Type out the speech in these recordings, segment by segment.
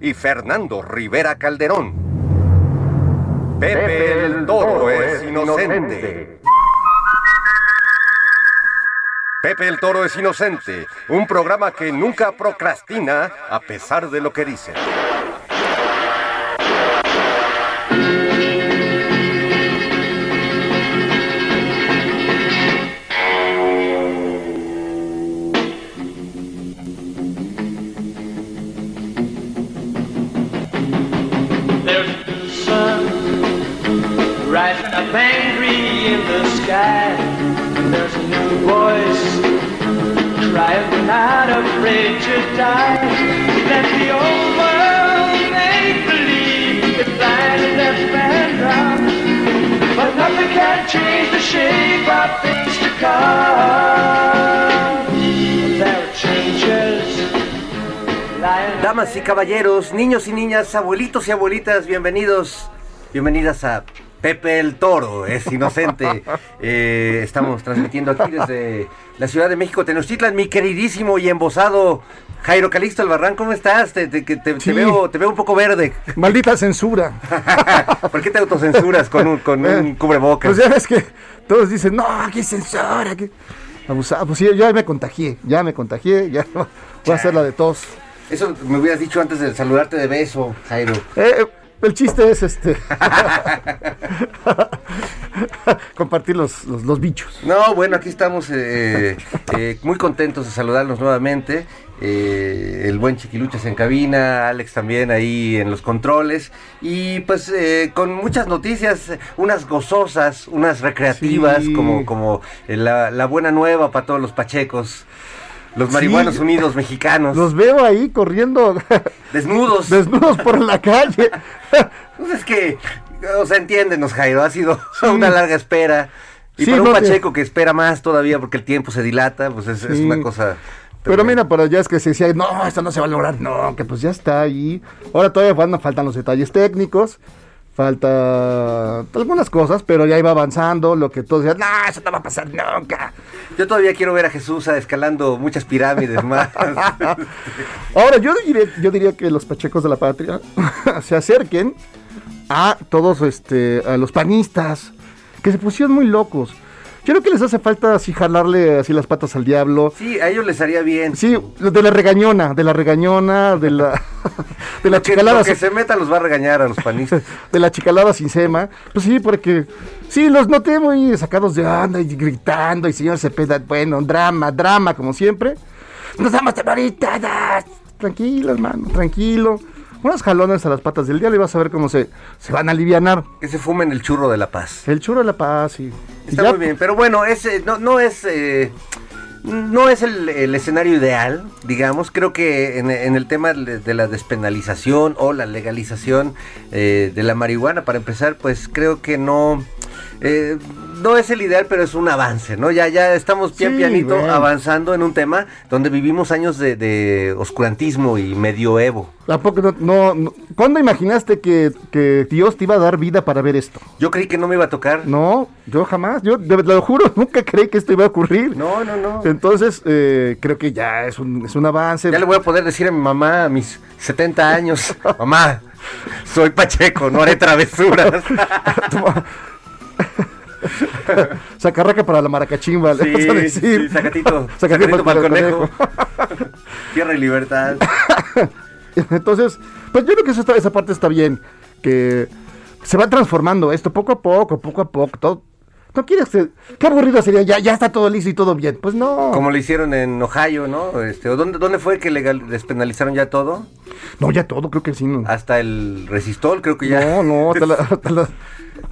y Fernando Rivera Calderón. Pepe el Toro es inocente. Pepe el Toro es inocente, un programa que nunca procrastina a pesar de lo que dice. Angry in the sky. And there's a new voice crying, not afraid to die. Let the old world make believe it's blind and deaf and dumb. But nothing can change the shape of things to come. There are changes. Damas y caballeros, niños y niñas, abuelitos y abuelitas, bienvenidos, bienvenidas a Pepe el Toro, es inocente. Eh, estamos transmitiendo aquí desde la Ciudad de México, Tenochtitlan, mi queridísimo y embosado Jairo Calixto Albarrán, ¿cómo estás? Te, te- te- te Sí. veo, te veo un poco verde. Maldita censura. ¿Por qué te autocensuras con un, con un cubrebocas? Pues ya ves que todos dicen, no, aquí censura. Aquí... Abusado. Pues sí, ya me contagié, ya me contagié, ya voy a hacer la de tos. Eso me hubieras dicho antes de saludarte de beso, Jairo. Eh, el chiste es este compartir los, los, los bichos. No, bueno, aquí estamos eh, eh, muy contentos de saludarlos nuevamente. Eh, el buen Chiquiluchas en cabina, Alex también ahí en los controles. Y pues eh, con muchas noticias, unas gozosas, unas recreativas, Sí. como, como la, la buena nueva para todos los pachecos. Los marihuanos Sí. unidos mexicanos, Los veo ahí corriendo desnudos. desnudos por la calle. Pues es que, o sea, entiéndenos, Jairo, ha sido una larga espera. Y Sí, para un no te- Pacheco que espera más todavía porque el tiempo se dilata, pues es, es Sí. una cosa. Pero mira, para allá es que se decía, no, esto no se va a lograr. No, que pues ya está ahí. Ahora todavía van- faltan los detalles técnicos. Falta algunas cosas, pero ya iba avanzando. Lo que todos decían, no, eso no va a pasar nunca. Yo todavía quiero ver a Jesús escalando muchas pirámides más. Ahora, yo diría, yo diría que los pachecos de la patria se acerquen a todos este, a los panistas, que se pusieron muy locos. Yo creo que les hace falta así jalarle así las patas al diablo. Sí, a ellos les haría bien. Sí, de la regañona, de la regañona, de la de la chicalada, lo que se meta los va a regañar a los panistas. de la chicalada sin sema. Pues sí, porque sí, los noté muy sacados de onda y gritando y señor Cepeda, bueno, drama, drama como siempre. Nos damos temoritadas. Tranquilo, hermano, tranquilo. Unas jalones a las patas del diablo y vas a ver cómo se, se van a alivianar. Que se fumen el churro de la paz. El churro de la paz y... Está muy bien, pero bueno, es, eh, no, no es... eh, no es el, el escenario ideal, digamos. Creo que en, en el tema de de la despenalización o la legalización eh, de la marihuana, para empezar, pues creo que no, eh, no es el ideal, pero es un avance, ¿no? Ya, ya estamos pian Sí, pianito bueno. avanzando en un tema donde vivimos años de, de oscurantismo y medioevo. ¿A poco no, no- no- ¿Cuándo imaginaste que, que Dios te iba a dar vida para ver esto? Yo creí que no me iba a tocar. No, yo jamás, yo de- lo juro, nunca creí que esto iba a ocurrir. No, no, no. Entonces, eh, creo que ya es un, es un avance. Ya le voy a poder decir a mi mamá a mis 70 años, mamá, soy Pacheco, no haré travesuras. Sacarraca para la maracachimba, le vas a decir. sí, sacatito, Sacatito sacatito para para el el conejo. Tierra y libertad. Entonces, pues yo creo que eso está- esa parte está bien, que se va transformando esto poco a poco, poco a poco, todo. No quieres que, qué aburrido sería, ya, ya está todo listo y todo bien. Pues no. Como lo hicieron en Ohio, ¿no? Este, ¿o ¿dónde, ¿Dónde fue que legal, despenalizaron ya todo? No, ya todo, creo que sí. No, Hasta el resistol, creo que ya. no, no, hasta la, hasta la-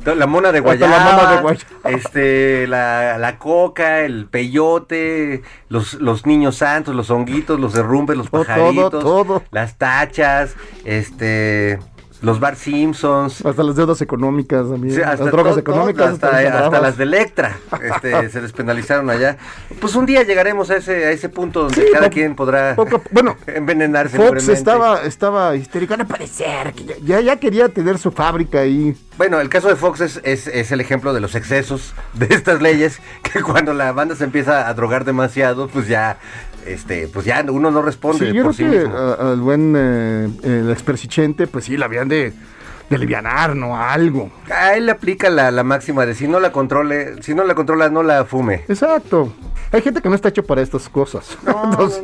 La mona de Hasta la guayaba, mona de guayaba. este, la, la coca, el peyote, los, los niños santos, los honguitos, los derrumbes, los Todo, pajaritos, todo. las tachas, este, los Bar Simpsons, hasta las deudas económicas también. Sí, las hasta drogas todo- económicas. hasta, hasta las de Electra este, se despenalizaron allá. Pues un día llegaremos a ese, a ese punto donde Sí, cada quien podrá poco bueno, envenenarse Fox estaba, estaba histérico, no puede ser, que ya, ya, ya quería tener su fábrica ahí. Bueno, el caso de Fox es, es, es el ejemplo de los excesos de estas leyes, que cuando la banda se empieza a drogar demasiado, pues ya, este, pues ya uno no responde Sí, yo por creo sí que mismo. a- al buen eh, el expersichente, pues sí, la habían de, de alivianar, ¿no? Algo. A él le aplica la, la máxima de si no la controle, si no la controla, no la fume. Exacto. Hay gente que no está hecho para estas cosas. Entonces,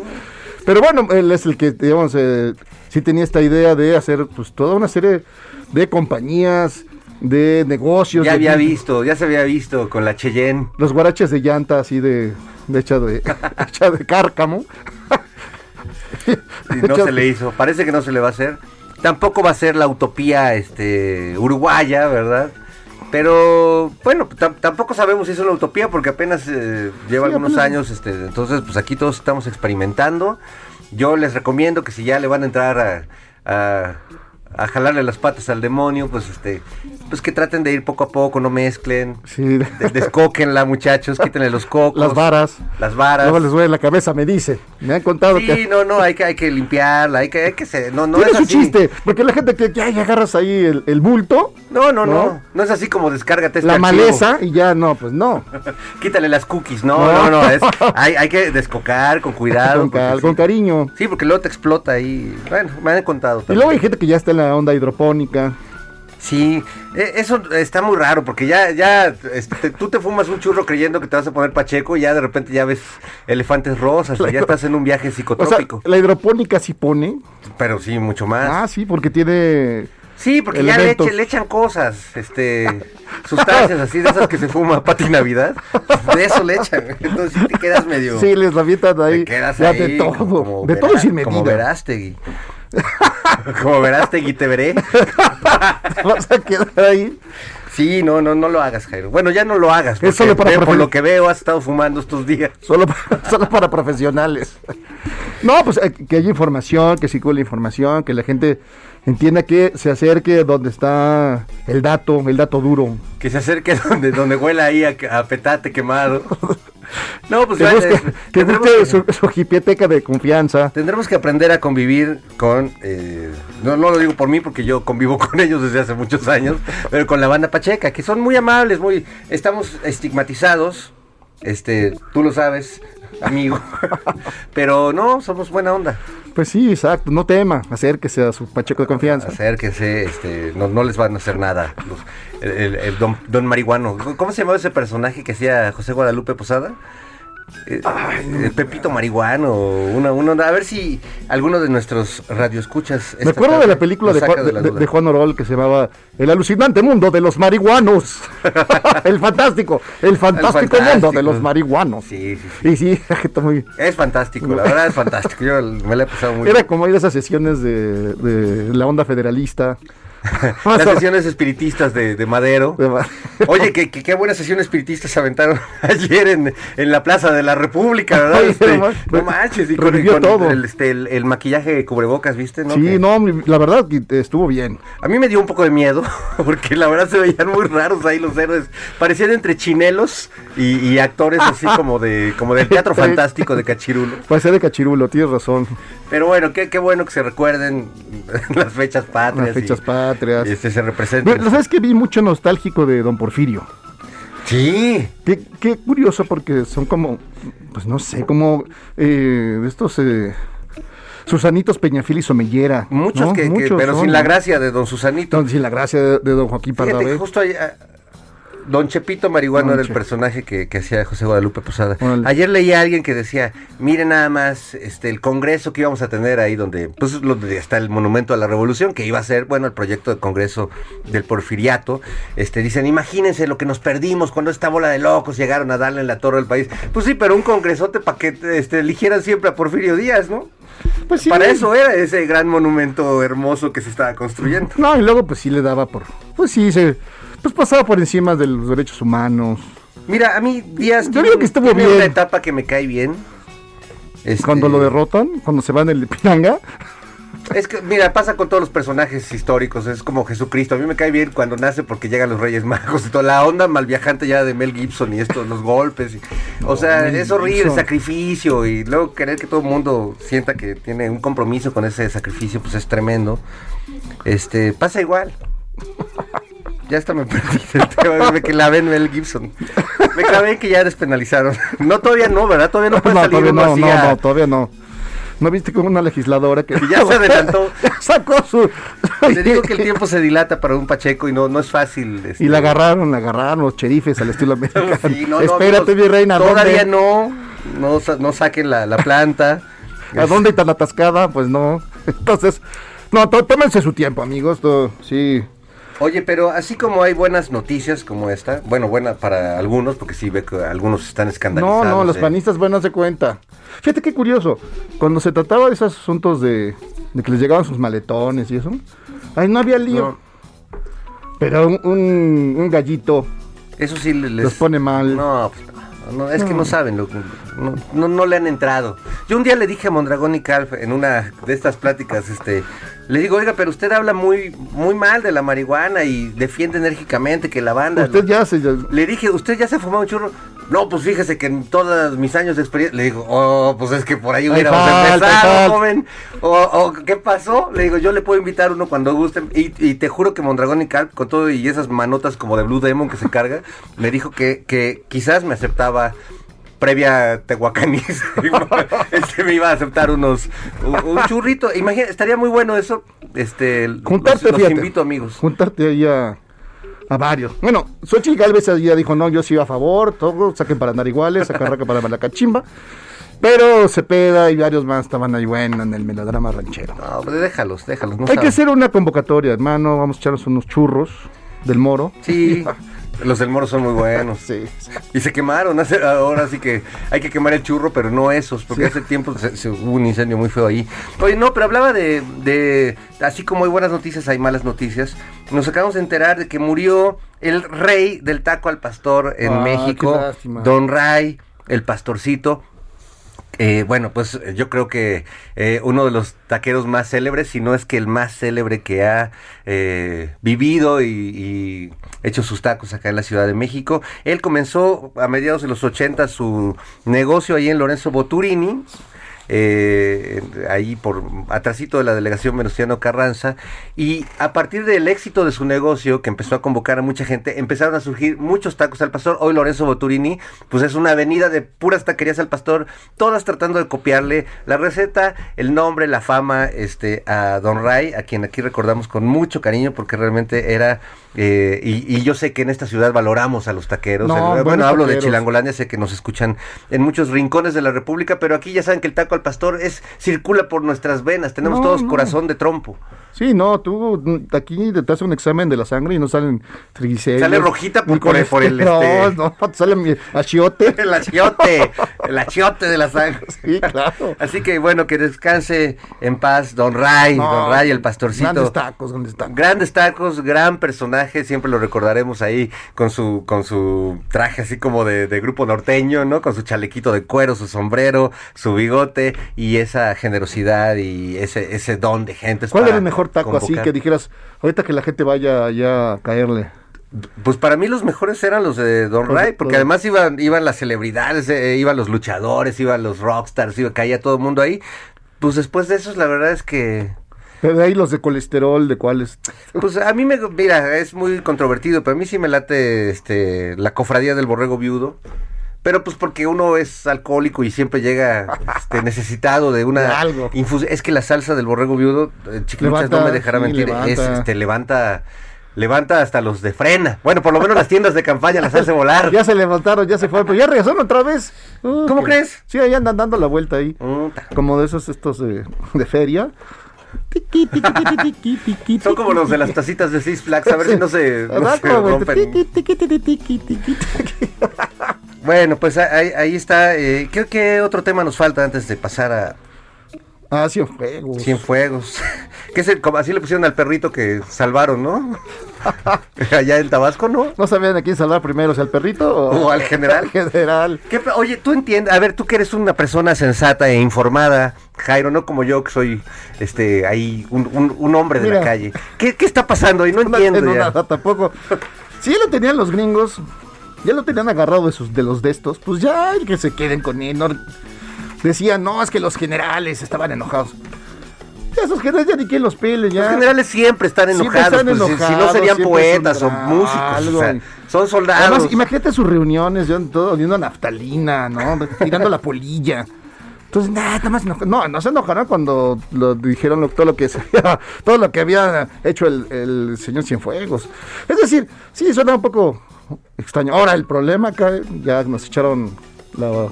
Pero bueno, él es el que, digamos, eh, sí tenía esta idea de hacer pues toda una serie de compañías, de negocios. Ya de- había visto, ya se había visto con la Cheyenne. Los guaraches de llanta así de, de hecha de, hecha de cárcamo. Y no se le hizo. Parece que no se le va a hacer. Tampoco va a ser la utopía este, uruguaya, ¿verdad? Pero bueno, tam- tampoco sabemos si es una utopía porque apenas eh, lleva Sí, algunos apenas- años. Este, entonces, pues aquí todos estamos experimentando. Yo les recomiendo que si ya le van a entrar a, a, a jalarle las patas al demonio, pues este, pues que traten de ir poco a poco, no mezclen. Sí. De- Descóquenla, muchachos, quítenle los cocos. Las varas. Las varas. Luego les duele la cabeza, me dice. Me han contado Sí, que... no, no, hay que, hay que limpiarla, hay que, hay que se- no, no es así. chiste, porque la gente que ya agarras ahí el, el bulto, No, no, no, ¿No? no, es así como descárgate este la archivo. maleza y ya no, pues no. Quítale las cookies, no, No. no, no, es, hay, hay que descocar con cuidado. con, cal- con sí. cariño. Sí, porque luego te explota ahí. Bueno, me han contado. Y luego hay gente que ya está en la onda hidropónica. Sí, e- eso está muy raro porque ya, ya, este, tú te fumas un churro creyendo que te vas a poner pacheco y ya de repente ya ves elefantes rosas, ya estás en un viaje O sea, psicotrópico. la hidropónica sí pone. pero sí, mucho más. Ah, sí, porque tiene... Sí, porque ya le, echan cosas, este, sustancias así de esas que se fuma Pati Navidad, de eso le echan, entonces te quedas medio, Sí, les avientan ahí. te quedas ya ahí de todo. como De todo sin Como medida. Verástegui, como Verástegui te veré, Vas a quedar ahí. sí, no, no, no lo hagas, Jairo, bueno, ya no lo hagas, Es solo para por lo que veo has estado fumando estos días, Solo para, solo para profesionales. No, pues eh, que haya información, que circule información, que la gente entienda que se acerque donde está el dato, el dato duro. que se acerque donde, donde huela ahí a, a petate quemado, no, pues ya, que tendremos que- su, su jipieteca de confianza. Tendremos que aprender a convivir con, eh, no, no lo digo por mí porque yo convivo con ellos desde hace muchos años, pero con la banda Pacheca, que son muy amables, muy, estamos estigmatizados, este, tú lo sabes, amigo, pero no, somos buena onda, Pues sí, exacto, no tema, acérquese a su pacheco de confianza. acérquense, este, no, no les van a hacer nada, los- el, el- el don, don Marihuano, ¿cómo se llamaba ese personaje que hacía José Guadalupe Posada? Eh, eh, Pepito Marihuano, una, una, a ver si alguno de nuestros radioescuchas. Me acuerdo de la película de, Juan, de- la de- duda. de Juan Orol que se llamaba El alucinante mundo de los marihuanos. el fantástico, el fantástico, mundo fantástico. de los marihuanos. Sí, sí, sí. Y sí, está muy... Es fantástico, la verdad es fantástico. Yo me la he pasado muy Era bien. como ir a esas sesiones de, de la onda federalista. Las sesiones espiritistas de, de Madero. De Ma- Oye, que, que- qué buena sesión espiritista se aventaron ayer en, en la Plaza de la República, ¿verdad? Oye, Este, no ma- no manches, y con, todo. El, este, el, el maquillaje de cubrebocas, ¿viste? ¿no? Sí, Que- no, la verdad que estuvo bien. A mí me dio un poco de miedo, porque la verdad se veían muy raros ahí los héroes. Parecían entre chinelos y, y actores así como de como del teatro fantástico de Cachirulo. Puede de cachirulo, tienes razón. Pero bueno, qué, qué bueno que se recuerden las fechas patrias. Las fechas y- patrias. Y este, se representen. Ve, ¿Sabes que Vi mucho nostálgico de Don Porfirio. Sí, Qué, qué curioso porque son como, pues no sé, como eh, estos eh, Susanitos Peñafil y Somellera. muchos ¿no? que, que- Muchos pero son, sin la gracia de don Susanito. Sin la gracia de, de Don Joaquín Fíjate, Pardavé. justo ah, Don Chepito Marihuano Don era el personaje que, que hacía José Guadalupe Posada. Ayer leí a alguien que decía, mire nada más este el congreso que íbamos a tener ahí donde pues lo de- está el monumento a la revolución que iba a ser, bueno, el proyecto de congreso del Porfiriato. Este dicen, imagínense lo que nos perdimos cuando esta bola de locos llegaron a darle en la torre al país. Pues sí, pero un congresote para que este, eligieran siempre a Porfirio Díaz, ¿no? Pues sí. Para eso era ese gran monumento hermoso que se estaba construyendo. No, y luego pues sí le daba por... Pues sí, se... Pues pasaba por encima de los derechos humanos. Mira, a mí Díaz Yo digo que estuvo bien. una etapa que me cae bien. Este, Cuando lo derrotan, cuando se van el Pinanga. Es que, mira, pasa con todos los personajes históricos, es como Jesucristo. A mí me cae bien cuando nace porque llegan los Reyes Magos y toda la onda mal viajante ya de Mel Gibson y esto, los golpes. y- o sea, Mel es horrible el sacrificio y luego querer que todo el mundo sienta que tiene un compromiso con ese sacrificio, pues es tremendo. Este, pasa igual. Ya hasta me perdí del tema, me clavé en Mel Gibson. Me clavé en que ya despenalizaron. No, todavía no, ¿verdad? Todavía no puede No, salir todavía no, no, no, todavía no. ¿No viste como una legisladora que Y ya se adelantó. sacó su... Te digo que el tiempo se dilata para un Pacheco y no, no es fácil. este. Y la agarraron, la agarraron los cherifes al estilo americano. Sí, no, no, Espérate, amigos, mi reina. ¿a Todavía dónde? no. No, no saquen la, la planta. ¿A dónde está la atascada? Pues no. Entonces, no, tó- tómense su tiempo, amigos. todo- sí. Oye, pero así como hay buenas noticias como esta, bueno, buena para algunos, porque sí ve que algunos están No, escandalizados. no, los eh. panistas a darse cuenta. Fíjate qué curioso. Cuando se trataba de esos asuntos de, de que les llegaban sus maletones y eso, ahí no había lío. Pero un, un- un gallito Eso sí le- les los pone mal. No, pues, no, no, es que no saben, lo- no, no, no le han entrado. Yo un día le dije a Mondragón y Calf en una de estas pláticas, este, le digo, oiga, pero usted habla muy, muy mal de la marihuana y defiende enérgicamente que la banda. Usted ya se... ya- Le dije, ¿usted ya se fumó un churro? No, pues fíjese que en todos mis años de experiencia. Le digo, oh, pues es que por ahí hubiéramos empezado, joven. O, o, ¿qué pasó? Le digo, yo le puedo invitar uno cuando gusten. Y, y te juro que Mondragón y Calp, con todo y esas manotas como de Blue Demon que se carga, me dijo que, que quizás me aceptaba previa tehuacaniz, este me iba a aceptar unos un, churrito, imagina, estaría muy bueno eso, este Juntarte, los, los invito amigos. Juntarte ahí a, a varios. Bueno, Xochitl Galvez ya dijo, no, yo sí a favor, todo, saquen para andar iguales, sacan raca para la cachimba. Pero Cepeda y varios más estaban ahí, bueno, en el melodrama ranchero. No, pues déjalos, déjalos, no Hay que hacer una convocatoria, hermano, vamos a echarnos unos churros del moro. Sí, los del Moro son muy buenos. Sí. Y se quemaron, hace- ahora sí que hay que quemar el churro, pero no esos, porque hace tiempo se, se- hubo un incendio muy feo ahí. Oye, no, pero hablaba de, de, así como hay buenas noticias, hay malas noticias. Nos acabamos de enterar de que murió el rey del taco al pastor en Ah, México. Don Ray, el pastorcito. Eh, bueno, pues eh, yo creo que eh, uno de los taqueros más célebres, si no es que el más célebre que ha eh, vivido y, y hecho sus tacos acá en la Ciudad de México. Él comenzó a mediados de los 80 su negocio ahí en Lorenzo Boturini. Eh, ahí por atrasito de la delegación Venustiano Carranza y a partir del éxito de su negocio que empezó a convocar a mucha gente empezaron a surgir muchos tacos al pastor hoy Lorenzo Boturini pues es una avenida de puras taquerías al pastor todas tratando de copiarle la receta el nombre la fama este a Don Ray a quien aquí recordamos con mucho cariño porque realmente era eh, y, y yo sé que en esta ciudad valoramos a los taqueros No, El- bueno hablo de. Chilangolandia sé que nos escuchan en muchos rincones de la República pero aquí ya saben que el taco al pastor es circula por nuestras venas tenemos No, todos no. corazón de trompo Sí, no, tú mm, aquí te hacen un examen de la sangre y no salen triglicéridos. Sale rojita por- el- por el, colesterol, este- No, te sale mi achiote. el achiote el achiote de la sangre Sí, claro. así que bueno que descanse en paz Don Ray No, Don Ray el pastorcito Grandes tacos, grandes tacos. Grandes tacos, gran personaje, siempre lo recordaremos ahí con su, con su traje así como de, de grupo norteño, ¿no? Con su chalequito de cuero, su sombrero, su bigote y esa generosidad y ese, ese don de gente. ¿Cuál era el mejor taco así que dijeras, ahorita que la gente vaya ya a caerle? Pues para mí los mejores eran los de Don Ray, porque además iban, iban las celebridades, eh, iban los luchadores, iban los rockstars, iba, caía todo el mundo ahí. Pues después de esos, la verdad es que Pero de ahí los de colesterol, de cuáles. Pues a mí me, mira, es muy controvertido, pero a mí sí me late este, la cofradía del borrego viudo. Pero pues porque uno es alcohólico y siempre llega este, necesitado de una De algo. infusión. Es que la salsa del borrego viudo, eh, Chiquiluchas no me dejará sí, mentir, levanta. es este, levanta levanta hasta los de frena. Bueno, por lo menos las tiendas de campaña las hace volar. Ya se levantaron, ya se fueron, pero ya regresaron otra vez. Uh, ¿Cómo que- crees? Sí, ahí andan dando la vuelta ahí. Puta. Como de esos estos de, de feria. Son como los de las tacitas de Six Flags, a ver si no se, no se rompen. Bueno, pues ahí, ahí está. Eh, ¿qué, qué otro tema nos falta antes de pasar a Ah, sí, juegos. Cienfuegos? que es el, como así le pusieron al perrito que salvaron, ¿no? Allá en Tabasco, ¿no? ¿No sabían a quién salvar primero, si al perrito o, O al general. al general. ¿Qué pe- oye, tú entiendes, a ver, tú que eres una persona sensata e informada, Jairo, no como yo que soy este ahí un, un- un hombre de la calle. ¿Qué, qué está pasando? Y no entiendo no, ya. nada, tampoco. Ya lo tenían los gringos, ya lo tenían agarrado de, sus, de los de estos, pues ya que se queden con él. no- Decían, no, es que los generales estaban enojados. Ya esos generales ya ni quien los pele, ya. Los generales siempre están Siempre enojados, están pues, si- si, no enojados, serían siempre poetas o músicos, o algo. sea, son soldados. Además, imagínate sus reuniones, yo todo oliendo a naftalina, ¿no? Tirando la polilla. Entonces, nada, nada más No, no se enojaron cuando lo dijeron lo- todo lo que se había- todo lo que había hecho el, el señor Cienfuegos. Es decir, sí, suena un poco extraño. Ahora, el problema acá, ya nos echaron la,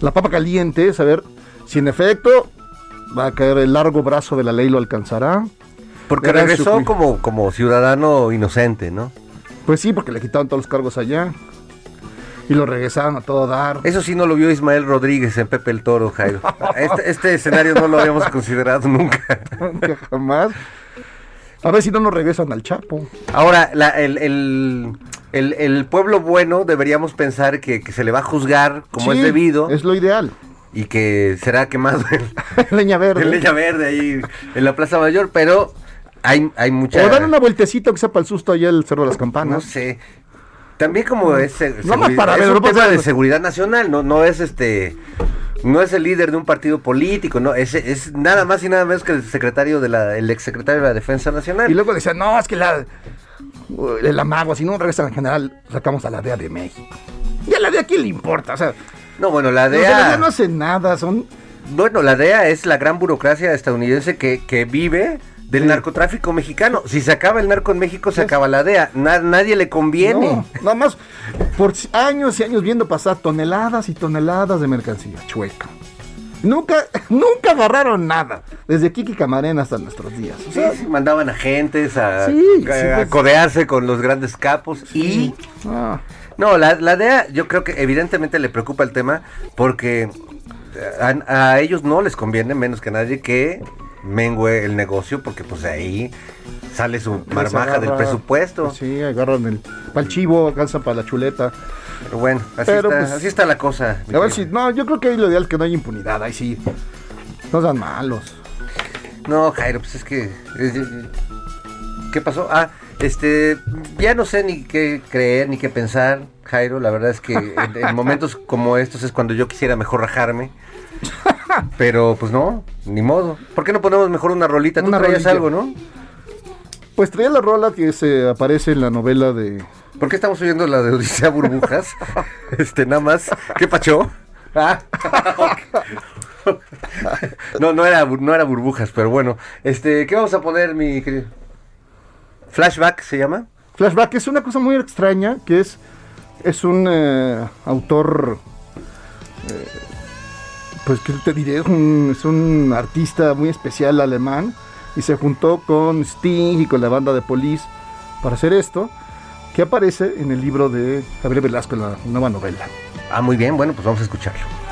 la papa caliente, es saber si en efecto va a caer el largo brazo de la ley, lo alcanzará. Porque Era regresó su- como, como ciudadano inocente, ¿no? Pues sí, porque le quitaron todos los cargos allá. Y lo regresaron a todo dar. Eso sí no lo vio Ismael Rodríguez en Pepe el Toro, Jairo. Este, este escenario no lo habíamos considerado nunca. Nunca jamás. A ver si no nos regresan al Chapo. Ahora, la- el, el- el- el pueblo bueno deberíamos pensar que, que se le va a juzgar como Sí, es debido Es lo ideal. y que será quemado en, Leña verde. en leña verde ahí en la Plaza Mayor, pero hay, hay mucha... O dar una vueltecita que sea para el susto allá el Cerro de las No Campanas. sé. También como es, eh, Nada más para es un no tema de seguridad nacional, no, no es este, no es el líder de un partido político, no, es, es nada más y nada menos que el secretario de la, el exsecretario de la Defensa Nacional. Y luego decían, no, es que la, el amago, si no regresan al general, sacamos a la DEA de México. Y a la DEA, ¿quién le importa? O sea, no, bueno, la los de la DEA DEA, no hacen nada, son... bueno, la DEA es la gran burocracia estadounidense que, que vive del narcotráfico mexicano. Si se acaba el narco en México, se acaba la DEA. Na- nadie le conviene. No, nada más por años y años viendo pasar toneladas y toneladas de mercancía chueca. Nunca, nunca agarraron nada. Desde Kiki Camarena hasta nuestros días. O Sí, sea, sí, mandaban a gentes a, Sí, a- a pues. codearse con los grandes capos y ah, No, la, la DEA yo creo que evidentemente le preocupa el tema porque a, a ellos no les conviene menos que a nadie que mengue el negocio porque pues ahí sale su marmaja del presupuesto. pues Sí, agarran el, para el chivo, alcanzan para la chuleta. Pero bueno, así, Pero, está, pues, así está la cosa. A ver si, no, yo creo que ahí lo ideal es que no haya impunidad, ahí sí. No sean malos. No, Jairo, pues es que... ¿Qué pasó? Ah, este, ya no sé ni qué creer ni qué pensar, Jairo. La verdad es que en, en momentos como estos es cuando yo quisiera mejor rajarme. Pero pues no, ni modo. ¿Por qué no ponemos mejor una rolita? Tú Una traías rolilla. algo, ¿no? Pues traía la rola que se aparece en la novela de... ¿Por qué estamos oyendo la de Odisea Burbujas? este, nada más. ¿Qué pachó? Ah, no, no era, no era burbujas, pero bueno. Este, ¿qué vamos a poner, mi querido? Flashback se llama. Flashback es una cosa muy extraña, que es, es un eh, autor, eh, pues que te diré, es un, es un artista muy especial alemán y se juntó con Sting y con la banda de Police para hacer esto, que aparece en el libro de Gabriel Velasco, la nueva novela. Ah, muy bien, bueno, pues vamos a escucharlo.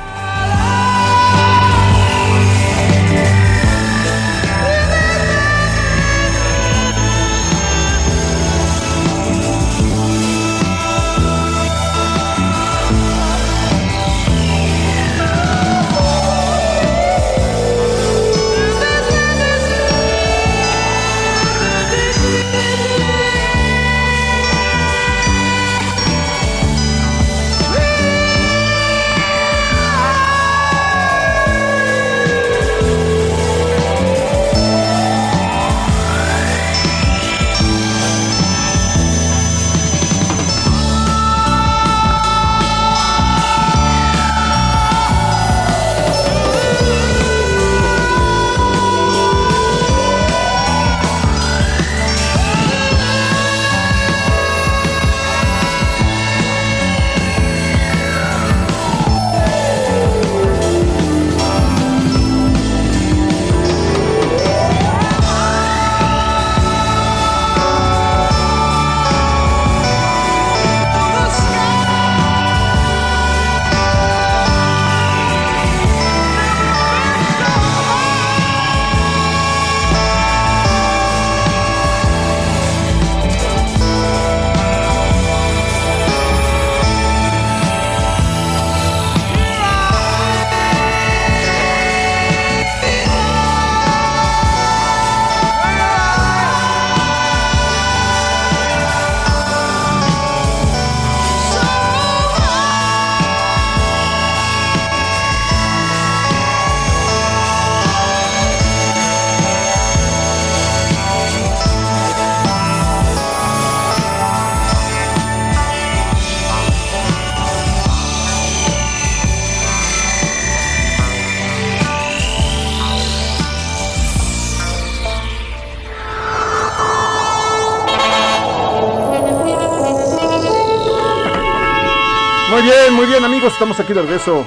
Bien, amigos, estamos aquí de regreso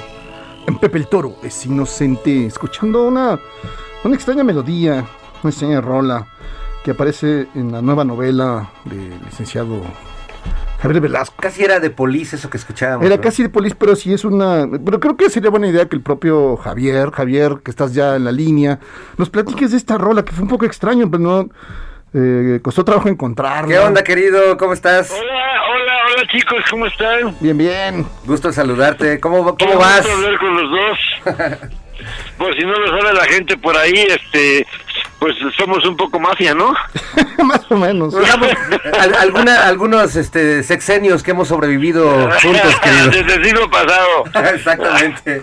en Pepe el Toro, es inocente, escuchando una, una extraña melodía, una extraña rola que aparece en la nueva novela del licenciado Javier Velasco. Casi era de polis eso que escuchábamos. Era ¿no? casi de polis, pero sí es una... Pero creo que sería buena idea que el propio Javier, Javier, que estás ya en la línea, nos platiques de esta rola, que fue un poco extraño, pero no... eh, costó trabajo encontrarla. ¿Qué onda, querido? ¿Cómo estás? Hola, hola, chicos, ¿cómo están? Bien, bien. Gusto saludarte. ¿Cómo, Qué cómo vas? gusto hablar con los dos. Por si no lo sabe la gente por ahí, este, pues somos un poco mafia, ¿no? Más o menos. Digamos, al- alguna, algunos este, sexenios que hemos sobrevivido juntos, querido. Desde el siglo pasado. Exactamente.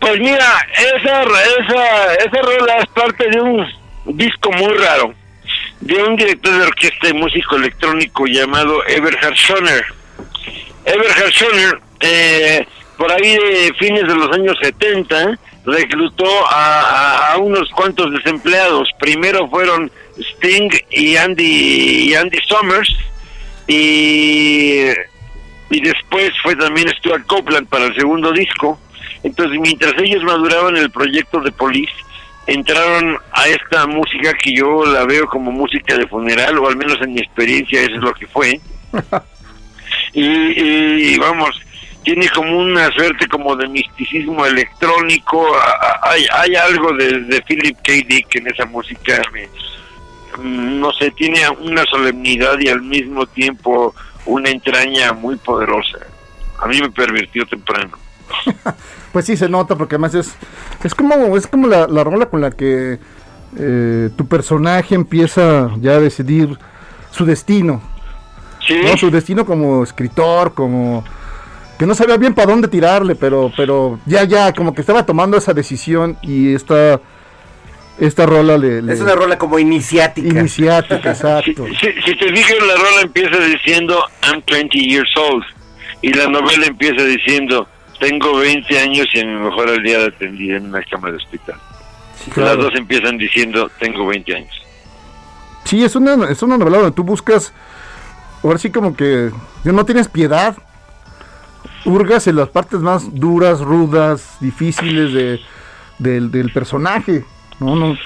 Pues mira, esa, esa, esa rola es parte de un disco muy raro, de un director de orquesta y músico electrónico llamado Eberhard Schoner. Eberhard Schoner, eh, por ahí de fines de los años 70, reclutó a, unos cuantos desempleados. Primero fueron Sting y Andy, y Andy Summers, y y después fue también Stuart Copeland para el segundo disco. Entonces, mientras ellos maduraban el proyecto de Police, entraron a esta música que yo la veo como música de funeral, o al menos en mi experiencia eso es lo que fue. y, y, vamos, tiene como una suerte como de misticismo electrónico, hay, hay algo de, de Philip K. Dick en esa música, mm, no sé, tiene una solemnidad y al mismo tiempo una entraña muy poderosa. A mí me pervirtió temprano. Pues sí se nota porque además es es como es como la, la rola con la que eh, tu personaje empieza ya a decidir su destino, Sí, ¿no? Su destino como escritor, como que no sabía bien para dónde tirarle, pero pero ya ya como que estaba tomando esa decisión y esta esta rola le, le- Es una rola como iniciática. iniciática, exacto. si- si te fijas, la rola empieza diciendo I'm 20 years old y la novela empieza diciendo tengo 20 años y a mi mejor al día la atendí en una cama de hospital. Sí, Las dos empiezan diciendo tengo 20 años. Sí, es una, es una novela donde tú buscas, ahora sí como que no tienes piedad, hurgas en las partes más duras, rudas, difíciles de, del, del personaje. No, no,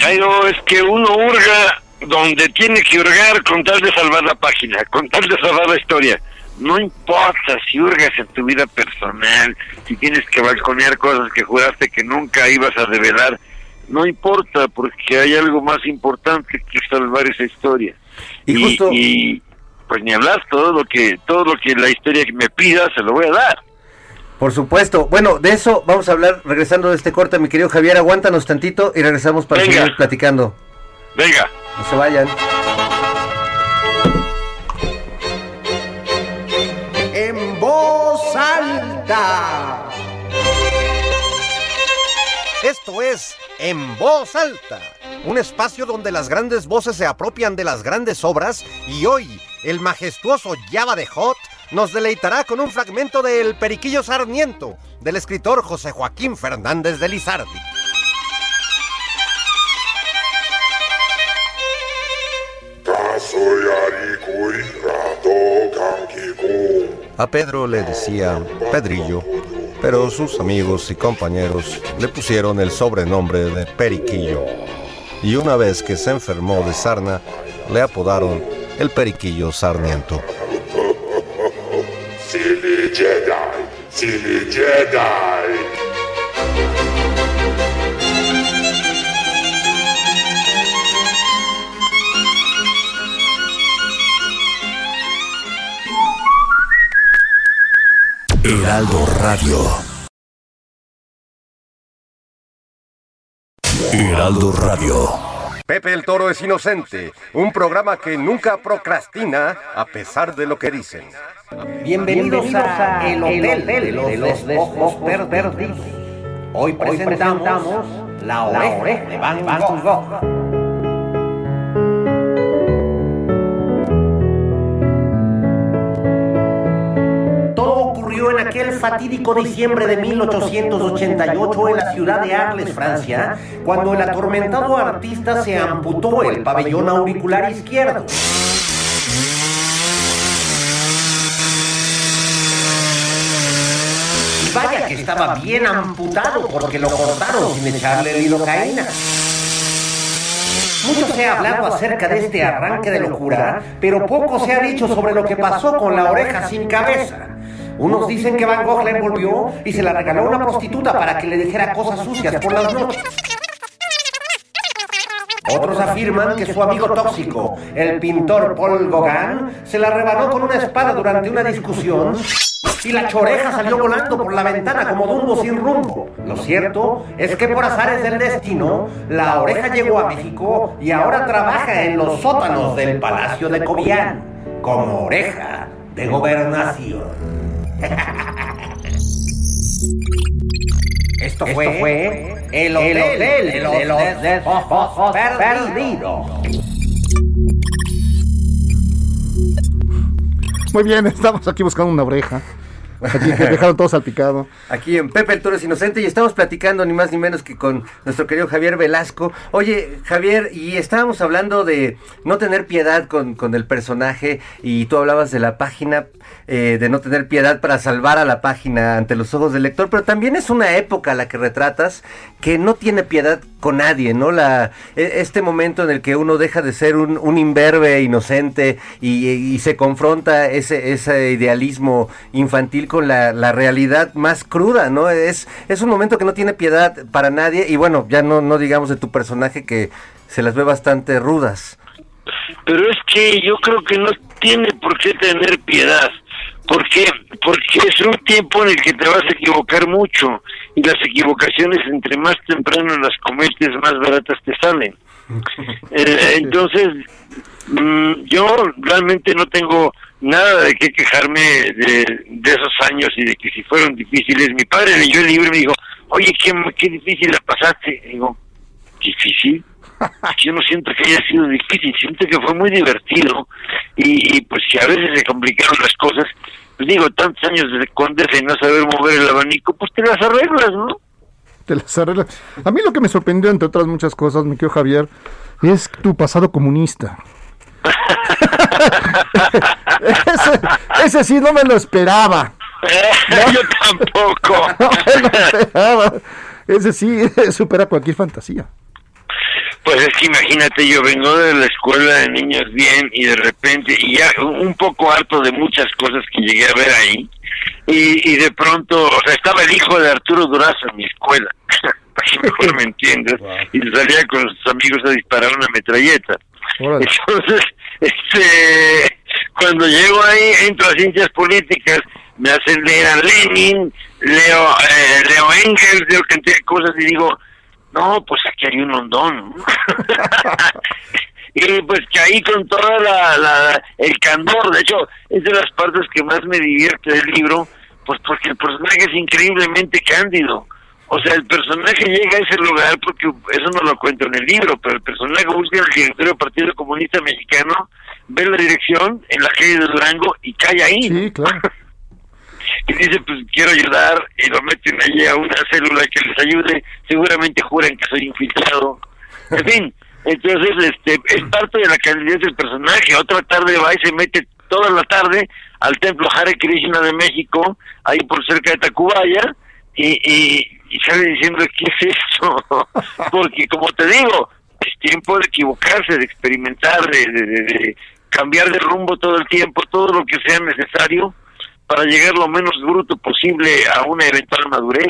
Jairo, es que uno hurga donde tiene que hurgar con tal de salvar la página, con tal de salvar la historia. No importa si hurgas en tu vida personal, si tienes que balconear cosas que juraste que nunca ibas a revelar, no importa porque hay algo más importante que salvar esa historia. Y justo- y, pues ni hablar todo lo que todo lo que la historia que me pida se lo voy a dar. Por supuesto. Bueno, de eso vamos a hablar regresando de este corte, mi querido Javier. Aguántanos tantito y regresamos para Venga. seguir platicando. Venga. No se vayan. Alta. Esto es En Voz Alta, un espacio donde las grandes voces se apropian de las grandes obras y hoy el majestuoso Java de Hot nos deleitará con un fragmento de El Periquillo Sarmiento del escritor José Joaquín Fernández de Lizardi. A Pedro le decía Pedrillo, pero sus amigos y compañeros le pusieron el sobrenombre de Periquillo. Y una vez que se enfermó de sarna, le apodaron el Periquillo Sarmiento. Heraldo Radio. Heraldo Radio. Pepe el Toro es inocente, un programa que nunca procrastina a pesar de lo que dicen. Bienvenidos, a El Hotel, de los, Ojos Perdidos. Hoy presentamos, La Oreja de Van, Gogh. Ocurrió en aquel fatídico diciembre de 1888 en la ciudad de Arles, Francia, cuando el atormentado artista se amputó el pabellón auricular izquierdo. vaya que estaba bien amputado porque lo cortaron sin echarle lidocaína. Mucho se ha hablado acerca de este arranque de locura, pero poco se ha dicho sobre lo que pasó con la oreja sin cabeza. Unos dicen que Van Gogh la envolvió y se la regaló a una prostituta para que le dijera cosas sucias por las noches. Otros afirman que su amigo tóxico, el pintor Paul Gauguin, se la rebanó con una espada durante una discusión y la choreja salió volando por la ventana como Dumbo sin rumbo. Lo cierto es que por azares del destino, la oreja llegó a México y ahora trabaja en los sótanos del Palacio de Cobián como oreja de gobernación. Esto fue, el hotel, de los despojos perdidos. Muy bien, estamos aquí buscando una oreja. Aquí que dejaron todo salpicado. Aquí en Pepe el Toro es Inocente y estamos platicando ni más ni menos que con nuestro querido Javier Velasco. Oye, Javier, y estábamos hablando de no tener piedad con, con el personaje y tú hablabas de la página, eh, de no tener piedad para salvar a la página ante los ojos del lector, pero también es una época la que retratas que no tiene piedad con nadie, ¿no? La, e- este momento en el que uno deja de ser un, un imberbe inocente y, y se confronta ese, ese idealismo infantil con la, la realidad más cruda, ¿no? Es, es un momento que no tiene piedad para nadie y bueno, ya no, no digamos de tu personaje que se las ve bastante rudas. Pero es que yo creo que no tiene por qué tener piedad. ¿Por qué? Porque es un tiempo en el que te vas a equivocar mucho y las equivocaciones entre más temprano las cometes más baratas te salen. Eh, entonces, mm, yo realmente no tengo nada de qué quejarme de, de esos años y de que si fueron difíciles. Mi padre leyó el libro y me dijo, oye, qué, qué difícil la pasaste. Y digo, ¿difícil? Yo no siento que haya sido difícil, siento que fue muy divertido y, y, pues si a veces se complicaron las cosas, digo, tantos años de condesa y no saber mover el abanico, pues te las arreglas, ¿no? Te las arreglas. A mí lo que me sorprendió, entre otras muchas cosas, mi querido Javier, es tu pasado comunista. ese, ese sí no me lo esperaba. Yo tampoco. No me lo esperaba. Ese sí supera cualquier fantasía. Pues es que imagínate, yo vengo de la escuela de niños bien y de repente, y ya un poco harto de muchas cosas que llegué a ver ahí, y, y de pronto, o sea, estaba el hijo de Arturo Durazo en mi escuela, para que mejor me entiendas, y salía con sus amigos a disparar una metralleta. Órale. Entonces, este, cuando llego ahí, entro a ciencias políticas, me hacen leer a Lenin, leo, eh, leo Engels, leo cantidad de cosas y digo, no, pues aquí hay un hondón. y pues caí con toda la, la, el candor, de hecho, es de las partes que más me divierte del libro, pues porque el personaje es increíblemente cándido. O sea, el personaje llega a ese lugar porque eso no lo cuento en el libro, pero el personaje busca el directorio del Partido Comunista Mexicano, ve la dirección en la calle de Durango y cae ahí. Sí, claro. y dice, pues quiero ayudar, y lo meten allí a una célula que les ayude, seguramente juran que soy infiltrado. En fin, entonces este es parte de la calidad del personaje. Otra tarde va y se mete toda la tarde al templo Hare Krishna de México, ahí por cerca de Tacubaya, y, y, y sale diciendo, ¿qué es eso? Porque como te digo, es tiempo de equivocarse, de experimentar, de, de, de- de cambiar de rumbo todo el tiempo, todo lo que sea necesario para llegar lo menos bruto posible a una eventual madurez.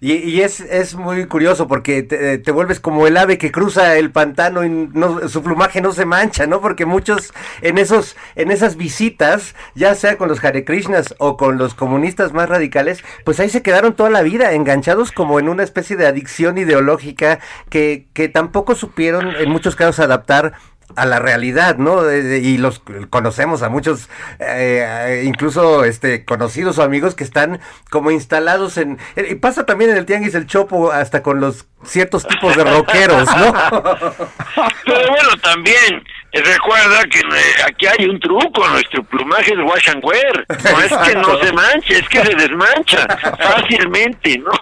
Y, y es, es muy curioso porque te, te vuelves como el ave que cruza el pantano y no, su plumaje no se mancha, ¿no? Porque muchos en esos en esas visitas, ya sea con los Hare Krishnas o con los comunistas más radicales, pues ahí se quedaron toda la vida enganchados como en una especie de adicción ideológica que, que tampoco supieron en muchos casos adaptar a la realidad, ¿no? Y los conocemos a muchos, eh, eh, incluso este conocidos o amigos que están como instalados en... eh, Y pasa también en el Tianguis el Chopo hasta con los ciertos tipos de rockeros, ¿no? Pero bueno, también recuerda que aquí hay un truco, nuestro plumaje es wash and wear. No es que no se manche, es que se desmancha fácilmente, ¿no?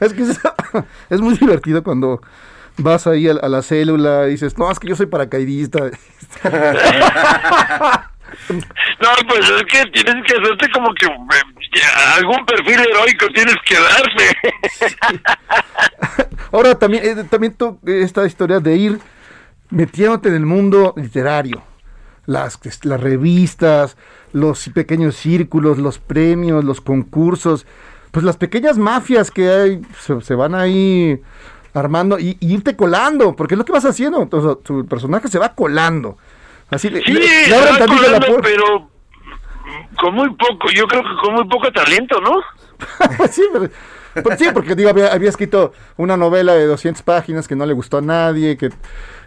Es que es, es muy divertido cuando vas ahí a, a la célula y dices, no, es que yo soy paracaidista. No, pues es que tienes que hacerte como que eh, algún perfil heroico tienes que darse. Ahora también, eh, también to- esta historia de ir metiéndote en el mundo literario, las, las revistas, los pequeños círculos, los premios, los concursos, pues las pequeñas mafias que hay, se, se van ahí armando y, y irte colando, porque es lo que vas haciendo, entonces, tu personaje se va colando. Así le, Sí, le- le se va la colando, pero con muy poco, yo creo que con muy poco talento, ¿no? sí, pero- pues sí, porque digo, había, había escrito una novela de 200 páginas que no le gustó a nadie, que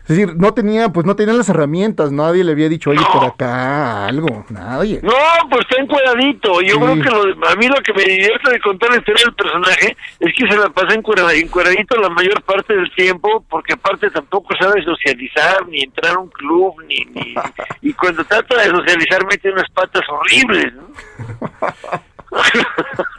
es decir, no tenía, pues no tenía las herramientas, nadie le había dicho, oye, por acá, algo, nadie. No, pues está encueradito. Yo Sí. creo que lo- a mí lo que me divierte de contar la historia del personaje es que se la pasa encueradito la mayor parte del tiempo, porque aparte tampoco sabe socializar, ni entrar a un club, ni, ni y cuando trata de socializar mete unas patas horribles. ¿no?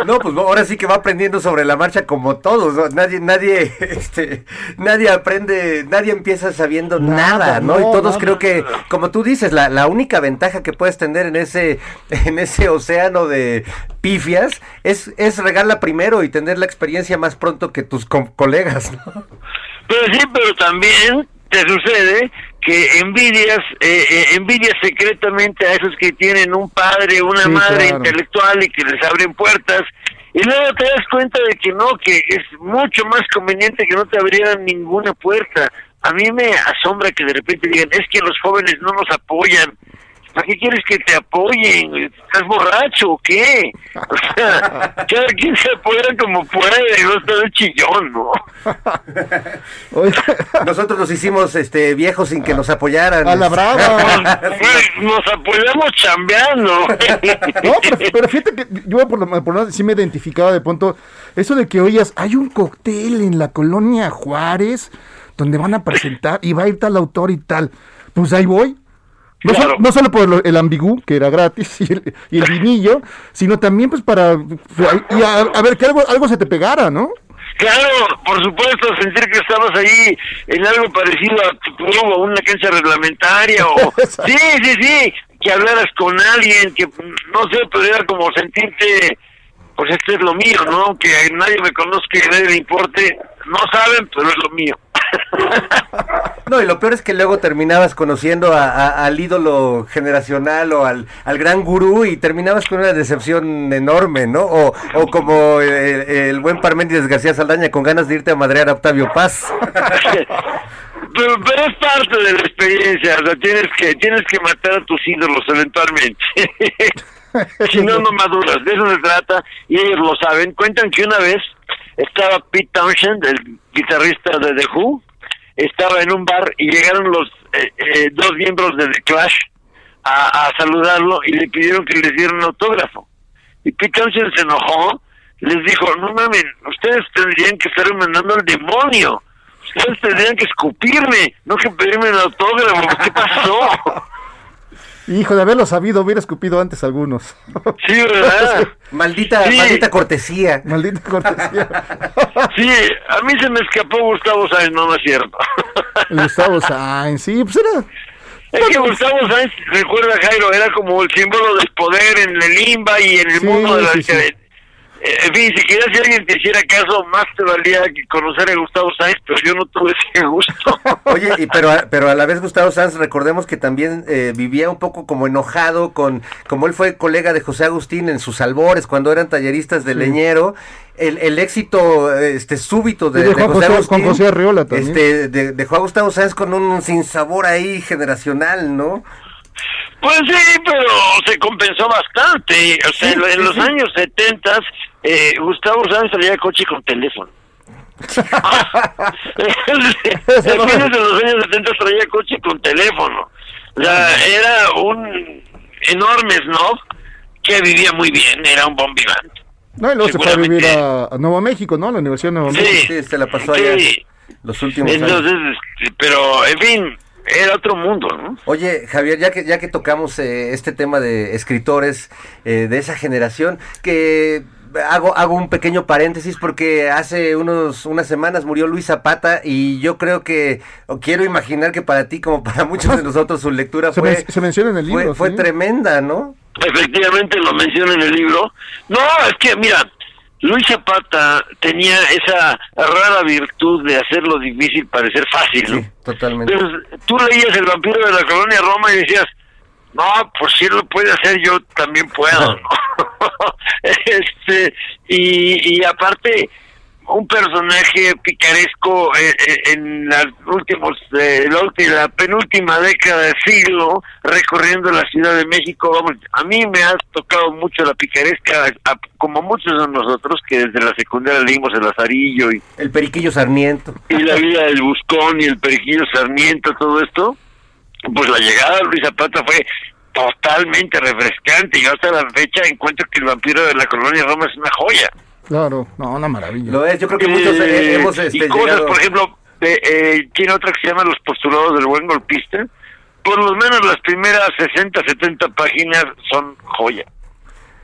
No, pues ahora sí que va aprendiendo sobre la marcha como todos, ¿no? Nadie, nadie, este, nadie aprende, nadie empieza sabiendo nada, Nada, ¿no? no, y todos nada. creo que, como tú dices, la, la única ventaja que puedes tener en ese, en ese océano de pifias es, es regarla primero y tener la experiencia más pronto que tus co- colegas, ¿no? Pero sí, pero también te sucede que envidias, eh, eh, envidias secretamente a esos que tienen un padre, una Sí, madre claro. intelectual y que les abren puertas. Y luego te das cuenta de que no, que es mucho más conveniente que no te abrieran ninguna puerta. A mí me asombra que de repente digan, es que los jóvenes no nos apoyan. ¿Para qué quieres que te apoyen? ¿Estás borracho o qué? O sea, cada quien se apoya como puede, no está de chillón, ¿no? Nosotros nos hicimos este viejos sin que nos apoyaran. a la brava. Pues, nos apoyamos chambeando. No, pero, pero fíjate que yo por lo, por lo menos sí me identificaba de pronto eso de que oías, hay un cóctel en la colonia Juárez donde van a presentar y va a ir tal autor y tal. Pues ahí voy. No, Claro. solo, no solo por el ambigú, que era gratis, y el, y el vinillo, sino también pues para... Y a, a ver, que algo, algo se te pegara, ¿no? Claro, por supuesto, sentir que estabas ahí en algo parecido a una cancha reglamentaria o... Sí, sí, sí, que hablaras con alguien, que no sé, pero era como sentirte, pues este es lo mío, ¿no? Que nadie me conozca a nadie le importe. No saben, pero es lo mío. No, y lo peor es que luego terminabas conociendo a- a- al ídolo generacional o al, al gran gurú y terminabas con una decepción enorme, ¿no? O, o como el, el buen Parménides García Saldaña con ganas de irte a madrear a Octavio Paz. Pero, pero es parte de la experiencia, o sea, tienes que, tienes que matar a tus ídolos eventualmente. si no, no maduras, de eso se trata, y ellos lo saben. Cuentan que una vez estaba Pete Townshend, el guitarrista de The Who, estaba en un bar y llegaron los eh, eh, dos miembros de The Clash a, a saludarlo y le pidieron que les dieran un autógrafo. Y Pete Townshend se enojó, les dijo, no mames, ustedes tendrían que estar mandando al demonio. Ustedes tendrían que escupirme, no que pedirme un autógrafo. ¿Qué pasó? Hijo, de haberlo sabido, hubiera escupido antes algunos. Sí, ¿verdad? Maldita, Sí. maldita cortesía. Maldita cortesía. Sí, a mí se me escapó Gustavo Sáenz, no, no es cierto. Gustavo Sainz, sí, pues era... Es que Gustavo Sáenz, recuerda Jairo, era como el símbolo del poder en el limba y en el Sí, mundo de la... sí, sí. En fin, si querías que alguien te hiciera caso, más te valía que conocer a Gustavo Sáenz, pero yo no tuve ese gusto. Oye, y pero, a- pero a la vez Gustavo Sanz, recordemos que también eh, vivía un poco como enojado con, como él fue colega de José Agustín en sus albores cuando eran talleristas de leñero, el, el éxito este súbito de, de José José- Agustín, Juan José Arriola también. este, de- dejó a Gustavo Sanz con un sinsabor ahí generacional, ¿no? Pues sí, pero se compensó bastante. O sea, Sí, en, en sí, los sí. años 70, eh, Gustavo Sáenz salía de coche con teléfono. a fines de los años 70 traía coche con teléfono. O sea, era un enorme snob que vivía muy bien, era un bon vivant. No, y luego se fue a vivir a, a Nuevo México, ¿no? La Universidad de Nuevo México. Sí, se la pasó allá sí. los últimos años. Entonces, este, pero en fin, era otro mundo, ¿no? Oye, Javier, ya que, ya que tocamos eh, este tema de escritores eh, de esa generación, que hago, hago un pequeño paréntesis porque hace unos, unas semanas murió Luis Zapata y yo creo que, o quiero imaginar que para ti como para muchos de nosotros su lectura Se, fue, men- se menciona en el fue, libro. fue sí. tremenda, ¿no? efectivamente lo menciona en el libro. No, es que mira, Luis Zapata tenía esa rara virtud de hacer lo difícil parecer fácil, ¿no? Totalmente. Entonces, tú leías El vampiro de la colonia Roma y decías, no, pues si él lo puede hacer, yo también puedo, ¿no? este, y, y aparte, un personaje picaresco eh, eh, en las últimos, eh, la, penúltima década del siglo, recorriendo la Ciudad de México, vamos, a mí me ha tocado mucho la picaresca, como muchos de nosotros que desde la secundaria leímos El Lazarillo y El Periquillo Sarmiento. y la vida del Buscón y el Periquillo Sarmiento, todo esto, pues la llegada de Luis Zapata fue totalmente refrescante. Yo hasta la fecha encuentro que el vampiro de la colonia Roma es una joya. Claro, no, una maravilla. Lo es, yo creo que muchos Eh, eh, hemos y este, cosas, llegado- por ejemplo, eh, eh, tiene otra que se llama Los postulados del buen golpista. Por lo menos las primeras 60, 70 páginas son joya.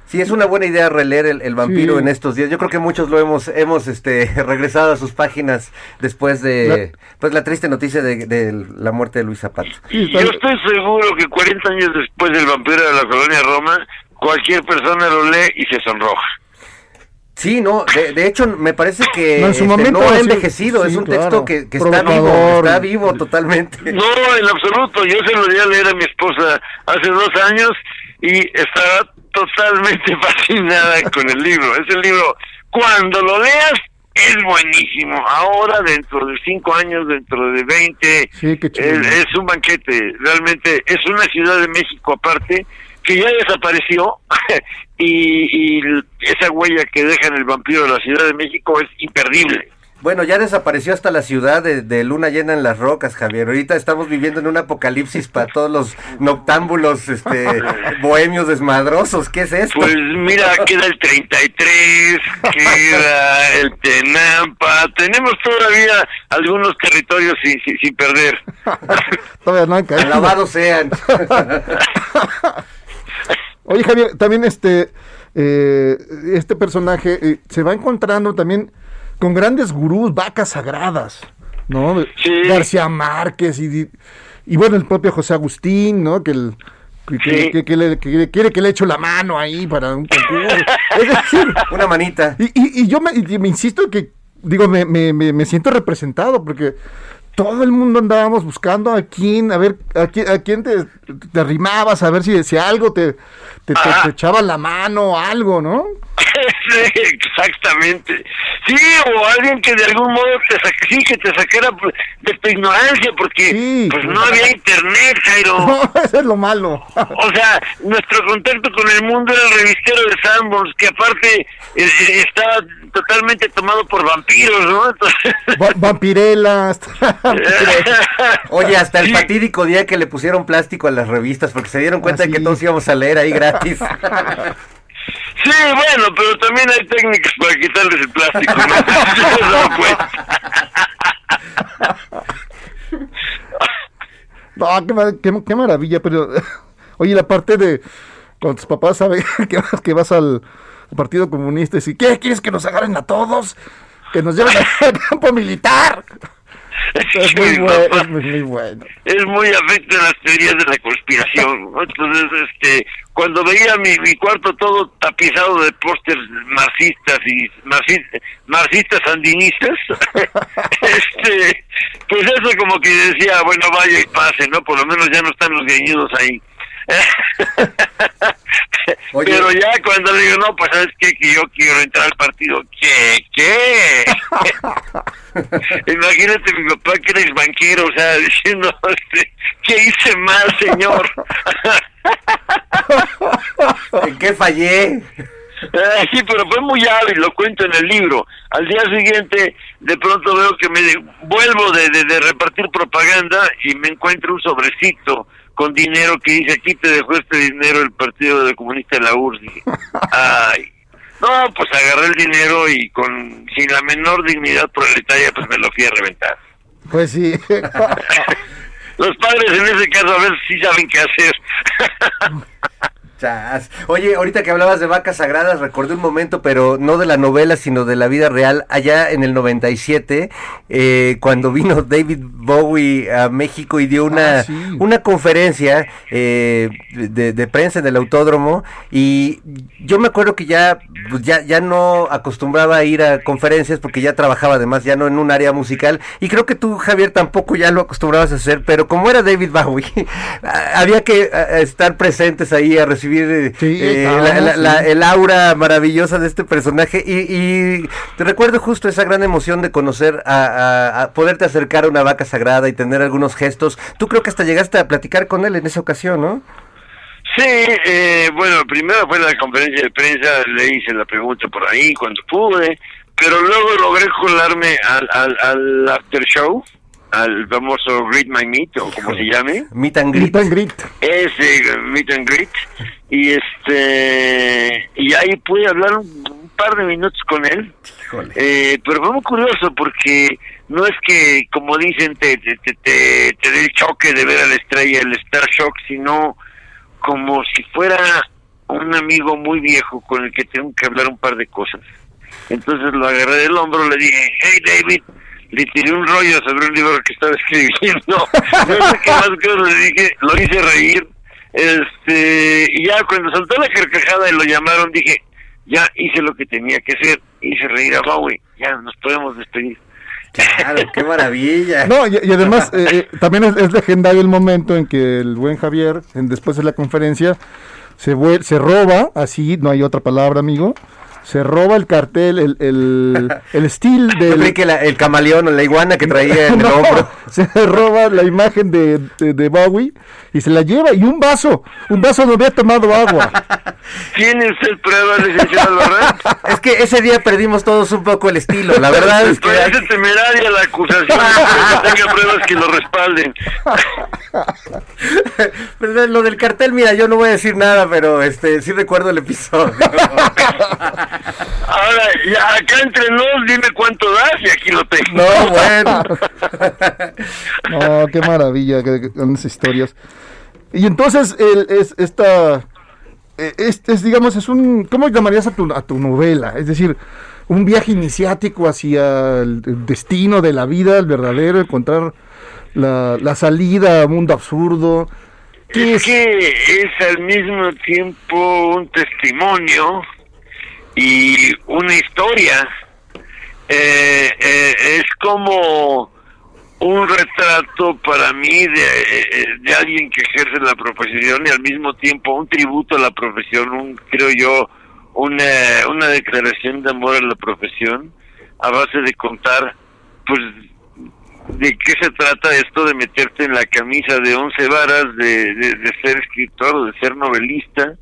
Sí, es una buena idea releer el, el vampiro Sí. en estos días. Yo creo que muchos lo hemos, hemos este, regresado a sus páginas después de pues, la triste noticia de, de la muerte de Luis Zapata. Sí, Yo está- estoy seguro que 40 años después del vampiro de la colonia Roma, cualquier persona lo lee y se sonroja. Sí, no, de, de hecho me parece que No, en su este, momento, no ha envejecido, sí, es un claro. texto que, que está vivo, está vivo totalmente. No, en absoluto. Yo se lo di a leer a mi esposa hace dos años y estaba totalmente fascinada con el libro. Es el libro, cuando lo leas, es buenísimo. Ahora, dentro de cinco años, dentro de 20, Sí, qué chido. es, es un banquete. Realmente es una ciudad de México aparte que ya desapareció y, y esa huella que deja en el vampiro de la Ciudad de México es imperdible. Bueno, ya desapareció hasta la ciudad de, de Luna Llena en las Rocas, Javier. Ahorita estamos viviendo en un apocalipsis para todos los noctámbulos, este, bohemios desmadrosos. ¿Qué es esto? Pues mira, queda el 33, queda el Tenampa, tenemos todavía algunos territorios sin, sin, sin perder. Todavía no han caído. Alabados sean. Oye, Javier, también este, eh, este personaje eh, se va encontrando también con grandes gurús, vacas sagradas, ¿no? Sí. García Márquez y, y bueno, el propio José Agustín, ¿no? Que, el- que, que- Sí. que- que le- que quiere que le eche la mano ahí para un concurso. es decir, Una manita. y, y- y yo me, y me insisto que, digo, me, me, me, me siento representado porque todo el mundo andábamos buscando a quién, a ver, a quién, a quién te, te arrimabas, a ver si, si algo te, te, te- te echaba la mano o algo, ¿no? Sí, exactamente. Sí, o alguien que de algún modo te saque, sí, que te sacara pues, de tu ignorancia, porque Sí. pues no había internet, Jairo. No, eso es lo malo. O sea, nuestro contacto con el mundo era el revistero de Sanborns, que aparte eh, eh, estaba totalmente tomado por vampiros, ¿no? Entonces, Va- Vampirelas. Oye, hasta el fatídico día que le pusieron plástico a las revistas porque se dieron cuenta Ah, de que todos íbamos a leer ahí gratis. Sí, bueno, pero también hay técnicas para quitarles el plástico, ¿no? No, qué, mar- qué- qué maravilla, pero oye, la parte de cuando tus papás saben que vas, que vas al, Partido Comunista y dicen, ¿qué? ¿Quieres que nos agarren a todos? Que nos lleven al campo militar. Es muy bueno, es muy, bueno. es muy afecto a las teorías de la conspiración. ¿no? Entonces, este, cuando veía mi, mi cuarto todo tapizado de pósters marxistas y marxi- marxistas sandinistas, este, pues eso como que decía, bueno, vaya y pase, ¿no? Por lo menos ya no están los greñudos ahí. Oye. Pero ya cuando le digo, no, pues sabes qué, que yo quiero entrar al partido, ¿qué? ¿Qué? Imagínate mi papá que era ex banquero, o sea, diciendo, ¿qué hice mal, señor? ¿En qué fallé? Eh, sí, pero fue muy hábil, lo cuento en el libro. Al día siguiente, de pronto veo que me de- vuelvo de, de- de repartir propaganda y me encuentro un sobrecito con dinero que dice, aquí te dejó este dinero el Partido de Comunista de la URSS. Dije, ay. No, pues agarré el dinero y con sin la menor dignidad proletaria, pues me lo fui a reventar. Pues sí. Los padres en ese caso a veces sí saben qué hacer. Oye, ahorita que hablabas de vacas sagradas, recordé un momento, pero no de la novela, sino de la vida real, allá en el 97, eh, cuando vino David Bowie a México y dio una, Ah, sí. una conferencia eh, de, de prensa en el autódromo, y yo me acuerdo que ya, pues, ya, ya no acostumbraba a ir a conferencias porque ya trabajaba además ya no en un área musical, y creo que tú, Javier, tampoco ya lo acostumbrabas a hacer, pero como era David Bowie, había que eh, estar presentes ahí a recibir eh, Sí, eh, la- la- sí. la- el aura maravillosa de este personaje y, y te recuerdo justo esa gran emoción de conocer a, a- a poderte acercar a una vaca sagrada y tener algunos gestos. Tú creo que hasta llegaste a platicar con él en esa ocasión, ¿no? Sí, eh, bueno, primero fue la conferencia de prensa, le hice la pregunta por ahí cuando pude, pero luego logré colarme al, al, al after show, al famoso Greet My Meet, o como se llame, Meet and greet. Meet and greet. ese eh, Meet and Greet, y este, y ahí pude hablar un, un par de minutos con él, eh, pero fue muy curioso porque no es que, como dicen, te, te, te, te, te dé el choque de ver a la estrella, el Star Shock, sino como si fuera un amigo muy viejo con el que tengo que hablar un par de cosas. Entonces lo agarré del hombro, le dije, hey David, le tiré un rollo sobre un libro que estaba escribiendo. No sé qué más cosas le dije, lo hice reír. Este, y ya cuando saltó la carcajada y lo llamaron, dije, ya hice lo que tenía que hacer, hice reír a Bowie, ya nos podemos despedir. Claro, qué maravilla. No, y, y además eh, eh, también es, es legendario el momento en que el buen Javier, en- después de la conferencia, se, vuel- se roba, así, no hay otra palabra, amigo, se roba el cartel, el, el, el estilo Yo del... creí que la- el camaleón o la iguana que traía en el No, hombro. se roba la imagen de, de, de Bowie y se la lleva y un vaso, un vaso donde había tomado agua. ¿Tiene usted pruebas, licenciado Lorenz? Es que ese día perdimos todos un poco el estilo. La verdad es que Me parece temeraria la acusación, que tenga pruebas que lo respalden. Pues, lo del cartel, mira, yo no voy a decir nada, pero este sí recuerdo el episodio. Ahora, ya acá entre nos, dime cuánto das y aquí lo tengo. No, bueno. No, qué maravilla con esas historias. Y entonces, el, es, esta, eh, este es, digamos, es un, ¿cómo llamarías a tu, a tu novela? Es decir, un viaje iniciático hacia el, destino de la vida, el verdadero, encontrar la, la salida a mundo absurdo. ¿Qué Es es? que es al mismo tiempo un testimonio y una historia. Eh, eh, es como un retrato para mí de, eh, de alguien que ejerce la profesión y al mismo tiempo un tributo a la profesión, un, creo yo, una, una declaración de amor a la profesión a base de contar, pues, de qué se trata esto de meterte en la camisa de once varas, de, de, de ser escritor o de ser novelista,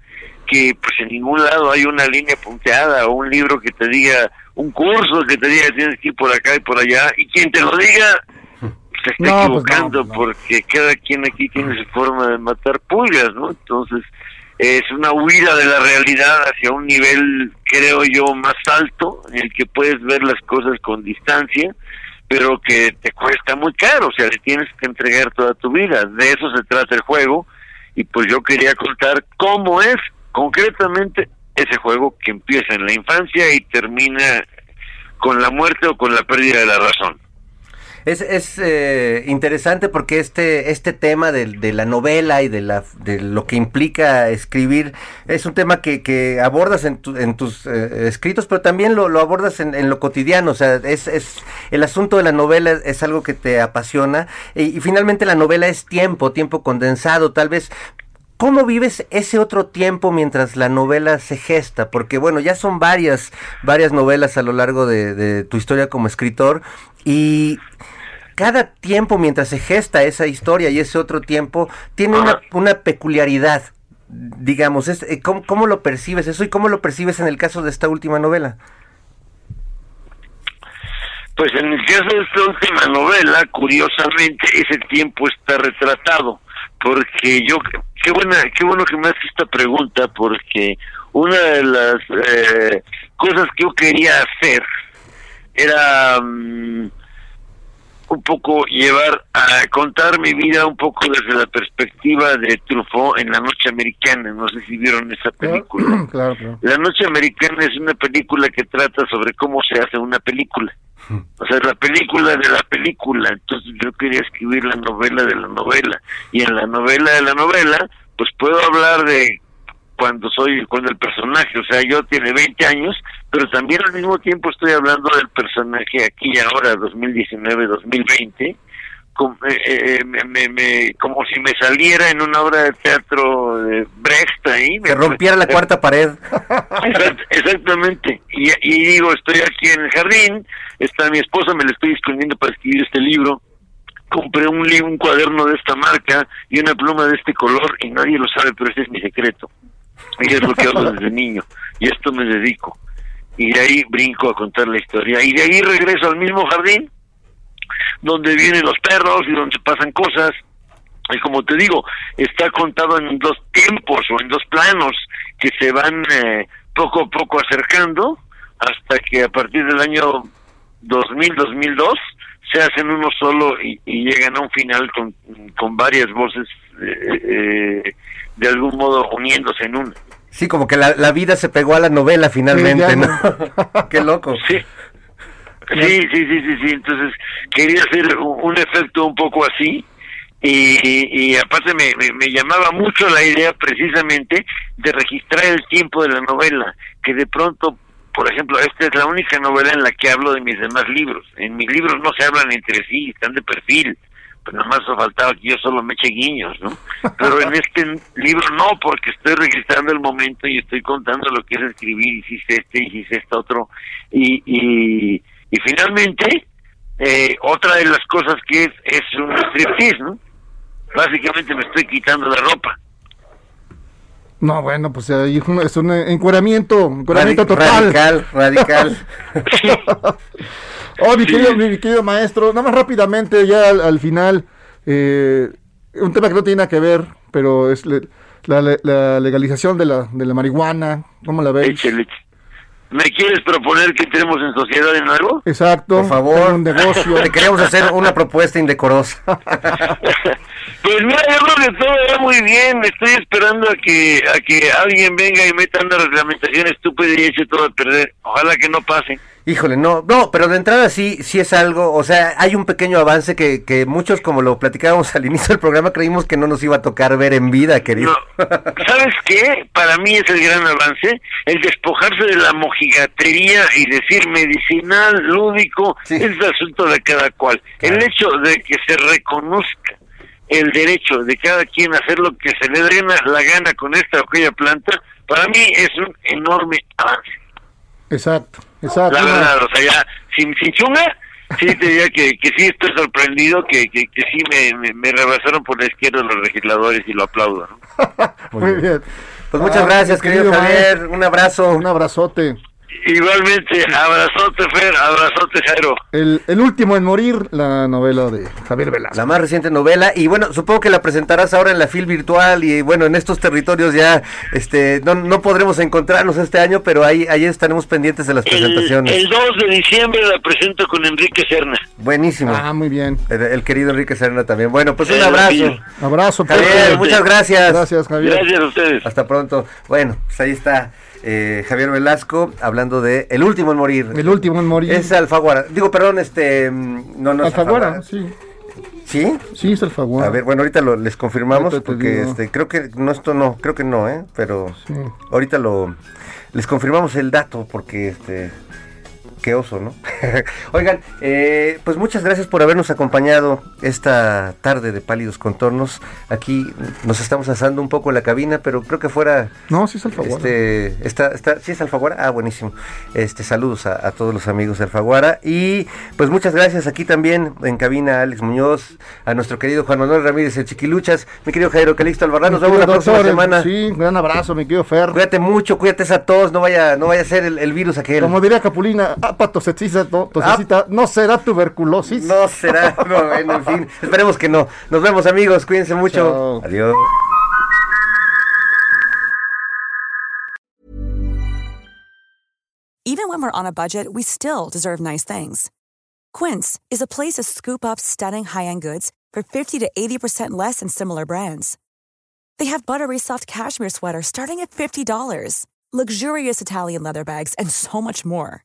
que pues en ningún lado hay una línea punteada o un libro que te diga, un curso que te diga tienes que ir por acá y por allá, y quien te lo diga se está No, pues no, equivocando no. porque cada quien aquí tiene su forma de matar pulgas, ¿no? Entonces es una huida de la realidad hacia un nivel, creo yo, más alto, en el que puedes ver las cosas con distancia, pero que te cuesta muy caro, o sea, le tienes que entregar toda tu vida. De eso se trata el juego, y pues yo quería contar cómo es concretamente ese juego que empieza en la infancia y termina con la muerte o con la pérdida de la razón. Es, es eh, interesante porque este, este tema de, de la novela y de, la, de lo que implica escribir es un tema que, que abordas en, tu- en tus eh, escritos, pero también lo, lo abordas en, lo cotidiano. O sea, es, es el asunto de la novela es, algo que te apasiona y finalmente la novela es tiempo, tiempo condensado. Tal vez ¿Cómo vives ese otro tiempo mientras la novela se gesta? Porque bueno, ya son varias, varias novelas a lo largo de, de tu historia como escritor y cada tiempo mientras se gesta esa historia y ese otro tiempo tiene una, una peculiaridad, digamos, es, eh, ¿cómo, cómo lo percibes eso y cómo lo percibes en el caso de esta última novela? Pues en el caso de esta última novela, curiosamente, ese tiempo está retratado, porque yo, qué buena, qué bueno que me haces esta pregunta, porque una de las eh, cosas que yo quería hacer era mm, un poco llevar a contar mi vida un poco desde la perspectiva de Truffaut en La Noche Americana. No sé si vieron esa película. Claro, claro. La Noche Americana es una película que trata sobre cómo se hace una película. O sea, la película de la película. Entonces yo quería escribir la novela de la novela. Y en la novela de la novela, pues puedo hablar de cuando soy, cuando el personaje, o sea, yo tiene 20 años, pero también al mismo tiempo estoy hablando del personaje aquí y ahora, 2019-2020, como, eh, eh, me- me- me- como si me saliera en una obra de teatro de Brecht ahí. Que rompiera la cuarta pared. Exact- Exactamente. Y, y digo, estoy aquí en el jardín, está mi esposa, me la estoy escondiendo para escribir este libro. Compré un libro, un cuaderno de esta marca y una pluma de este color y nadie lo sabe, pero este es mi secreto. Y es lo que hago desde niño. Y a esto me dedico. Y de ahí brinco a contar la historia. Y de ahí regreso al mismo jardín, donde vienen los perros y donde pasan cosas. Y como te digo, está contado en dos tiempos o en dos planos que se van eh, poco a poco acercando hasta que a partir del año 2000-2002 se hacen uno solo y, y llegan a un final con, con varias voces eh, eh, de algún modo uniéndose en una. Sí, como que la, la vida se pegó a la novela finalmente, Sí, ¿no? Qué loco. Sí. Sí, sí, sí, sí, sí. Entonces quería hacer un, un efecto un poco así y, y aparte me, me, llamaba mucho la idea precisamente de registrar el tiempo de la novela, que de pronto, por ejemplo, esta es la única novela en la que hablo de mis demás libros. En mis libros no se hablan entre sí, están de perfil. Pues nada más faltaba que yo solo me eche guiños, ¿no? Pero en este libro no, porque estoy registrando el momento y estoy contando lo que es escribir, hiciste este, hiciste este otro. Y, y, y finalmente, eh, otra de las cosas que es, es un striptease, ¿no? Básicamente me estoy quitando la ropa. No, bueno, pues ahí es un, es un encueramiento, encueramiento Radi- total. Radical, radical. Oh, mi querido, mi querido maestro, nada más rápidamente, ya al, al final, eh, un tema que no tiene nada que ver, pero es le- la, la- la legalización de la, de la marihuana, ¿cómo la veis? Échale. ¿Me quieres proponer que entremos en sociedad de nuevo? Exacto. Por favor, un negocio. Te queríamos hacer una propuesta indecorosa. Pues mira, yo creo que todo va muy bien. Estoy esperando a que a que alguien venga y meta una reglamentación estúpida y eche todo a perder. Ojalá que no pase. Híjole, no, no, pero de entrada sí, sí es algo, o sea, hay un pequeño avance que, que muchos, como lo platicábamos al inicio del programa, creímos que no nos iba a tocar ver en vida, querido. ¿Sabes qué? Para mí es el gran avance, el despojarse de la mojigatería y decir medicinal, lúdico, es el asunto de cada cual. El hecho de que se reconozca el derecho de cada quien a hacer lo que se le dé la gana con esta o aquella planta, para mí es un enorme avance. Exacto, exacto. La verdad, o sea, ya, sin, sin chunga, sí te diría que, que sí estoy sorprendido, que, que, que sí me, me, me rebasaron por la izquierda los legisladores y lo aplaudo. ¿no? Muy bien. Pues muchas Ah, gracias, querido Javier, un abrazo. Un abrazote. Igualmente, abrazote Fer, abrazote Jairo. El, el último en morir, la novela de Javier Velasco. La más reciente novela y bueno, supongo que la presentarás ahora en la FIL virtual y bueno, en estos territorios ya este no, no podremos encontrarnos este año, pero ahí, ahí estaremos pendientes de las El, presentaciones. el 2 de diciembre la presento con Enrique Serna. Buenísimo. Ah, muy bien. El, el querido Enrique Serna también. Bueno, pues un Eh, abrazo. sí. Abrazo, Javier, muchas gracias. Gracias, Javier. Gracias a ustedes. Hasta pronto. Bueno, pues ahí está eh, Javier Velasco hablando de El último en morir. El último en morir. Es Alfaguara. Digo, perdón, este mm, no no es Alfaguara, sí. ¿Sí? Sí, es Alfaguara. A ver, bueno, ahorita lo, les confirmamos Ahorita porque este creo que no esto no, creo que no, ¿eh? Pero Sí. ahorita lo les confirmamos el dato porque este qué oso, ¿no? Oigan, eh, pues muchas gracias por habernos acompañado esta tarde de Pálidos Contornos. Aquí nos estamos asando un poco en la cabina, pero creo que fuera No, sí es Alfaguara. este, está, está, ¿sí es Alfaguara? Ah, buenísimo. Este, saludos a, a todos los amigos de Alfaguara. Y pues muchas gracias aquí también en cabina a Alex Muñoz, a nuestro querido Juan Manuel Ramírez, el Chiquiluchas, mi querido Jairo Calixto Albarrán. Nos vemos la próxima semana. Sí, un gran abrazo, mi querido Fer. Cuídate mucho, cuídate esa tos, no vaya, no vaya a ser el, el virus aquel. Como diría Capulina, apa tosecita, no, tosecita, ah. no será tuberculosis. No será, no, bueno, en fin, esperemos que no. Nos vemos amigos, cuídense mucho. Chao. Adiós. Even when we're on a budget, we still deserve nice things. Quince is a place to scoop up stunning high-end goods for 50 to 80% less than similar brands. They have buttery soft cashmere sweaters starting at $50, luxurious Italian leather bags, and so much more.